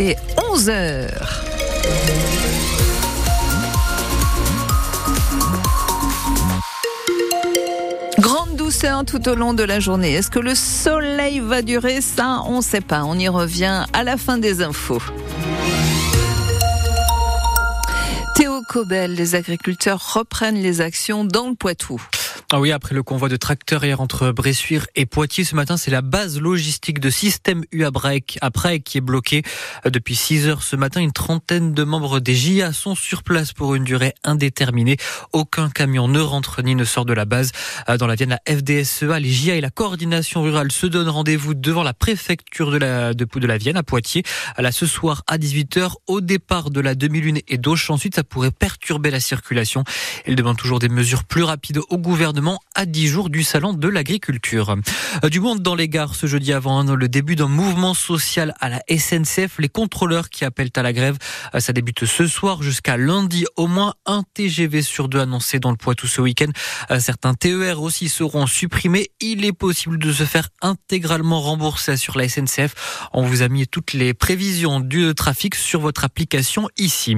Et 11 heures. Grande douceur tout au long de la journée. Est-ce que le soleil va durer? Ça, on ne sait pas. On y revient à la fin des infos. Théo Cobel, les agriculteurs reprennent les actions dans le Poitou. Ah oui, après le convoi de tracteurs hier entre Bressuire et Poitiers ce matin, c'est la base logistique de système U à après qui est bloquée. Depuis 6 heures ce matin, une trentaine de membres des JA sont sur place pour une durée indéterminée. Aucun camion ne rentre ni ne sort de la base. Dans la Vienne, la FDSEA, les JA et la coordination rurale se donnent rendez-vous devant la préfecture de la, de, la Vienne à Poitiers. Là, ce soir à 18h, au départ de la demi-lune et d'Auch. Ensuite, ça pourrait perturber la circulation. Elle demande toujours des mesures plus rapides au gouvernement à 10 jours du salon de l'agriculture. Euh, du monde dans les gares ce jeudi avant hein, le début d'un mouvement social à la SNCF. Les contrôleurs qui appellent à la grève, euh, ça débute ce soir jusqu'à lundi. Au moins un TGV sur deux annoncé dans le Poitou ce week-end. Euh, certains TER aussi seront supprimés. Il est possible de se faire intégralement rembourser sur la SNCF. On vous a mis toutes les prévisions du trafic sur votre application ici.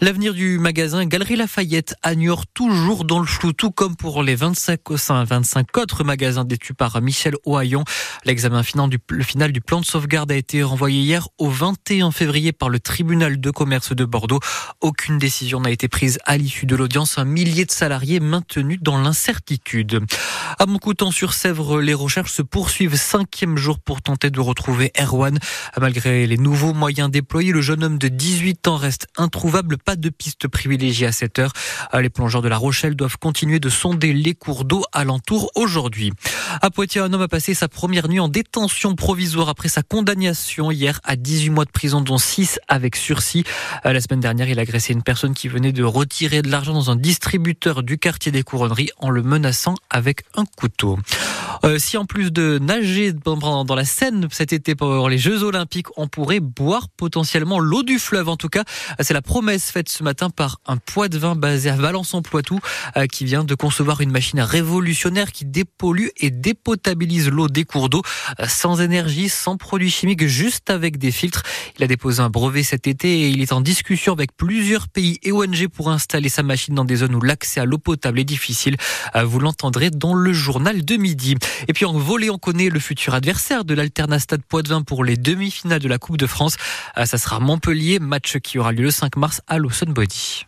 L'avenir du magasin Galerie Lafayette à toujours dans le flou, tout comme pour les 25 25 autres magasins détenus par Michel Ohaillon. L'examen final du, le final du plan de sauvegarde a été renvoyé hier au 21 février par le tribunal de commerce de Bordeaux. Aucune décision n'a été prise à l'issue de l'audience. Un millier de salariés maintenus dans l'incertitude. À Montcoutan-sur-Sèvre, les recherches se poursuivent. Cinquième jour pour tenter de retrouver Erwan. Malgré les nouveaux moyens déployés, le jeune homme de 18 ans reste introuvable. Pas de piste privilégiée à cette heure. Les plongeurs de La Rochelle doivent continuer de sonder les cours d'eau alentour aujourd'hui. À Poitiers, un homme a passé sa première nuit en détention provisoire après sa condamnation hier à 18 mois de prison, dont 6 avec sursis. Euh, la semaine dernière, il a agressé une personne qui venait de retirer de l'argent dans un distributeur du quartier des Couronneries en le menaçant avec un couteau. Euh, si en plus de nager dans la Seine cet été pour les Jeux Olympiques, on pourrait boire potentiellement l'eau du fleuve. En tout cas, c'est la promesse faite ce matin par un poids de vin basé à Valence-en-Poitou euh, qui vient de concevoir une machine révolutionnaire qui dépollue et dépotabilise l'eau des cours d'eau euh, sans énergie, sans produits chimiques, juste avec des filtres. Il a déposé un brevet cet été et il est en discussion avec plusieurs pays et ONG pour installer sa machine dans des zones où l'accès à l'eau potable est difficile. Vous l'entendrez dans le journal de midi. Et puis en volée, on connaît le futur adversaire de l'Alternastade Poitvin pour les demi-finales de la Coupe de France. Euh, ça sera Montpellier, match qui aura lieu le 5 mars à Lawson Body.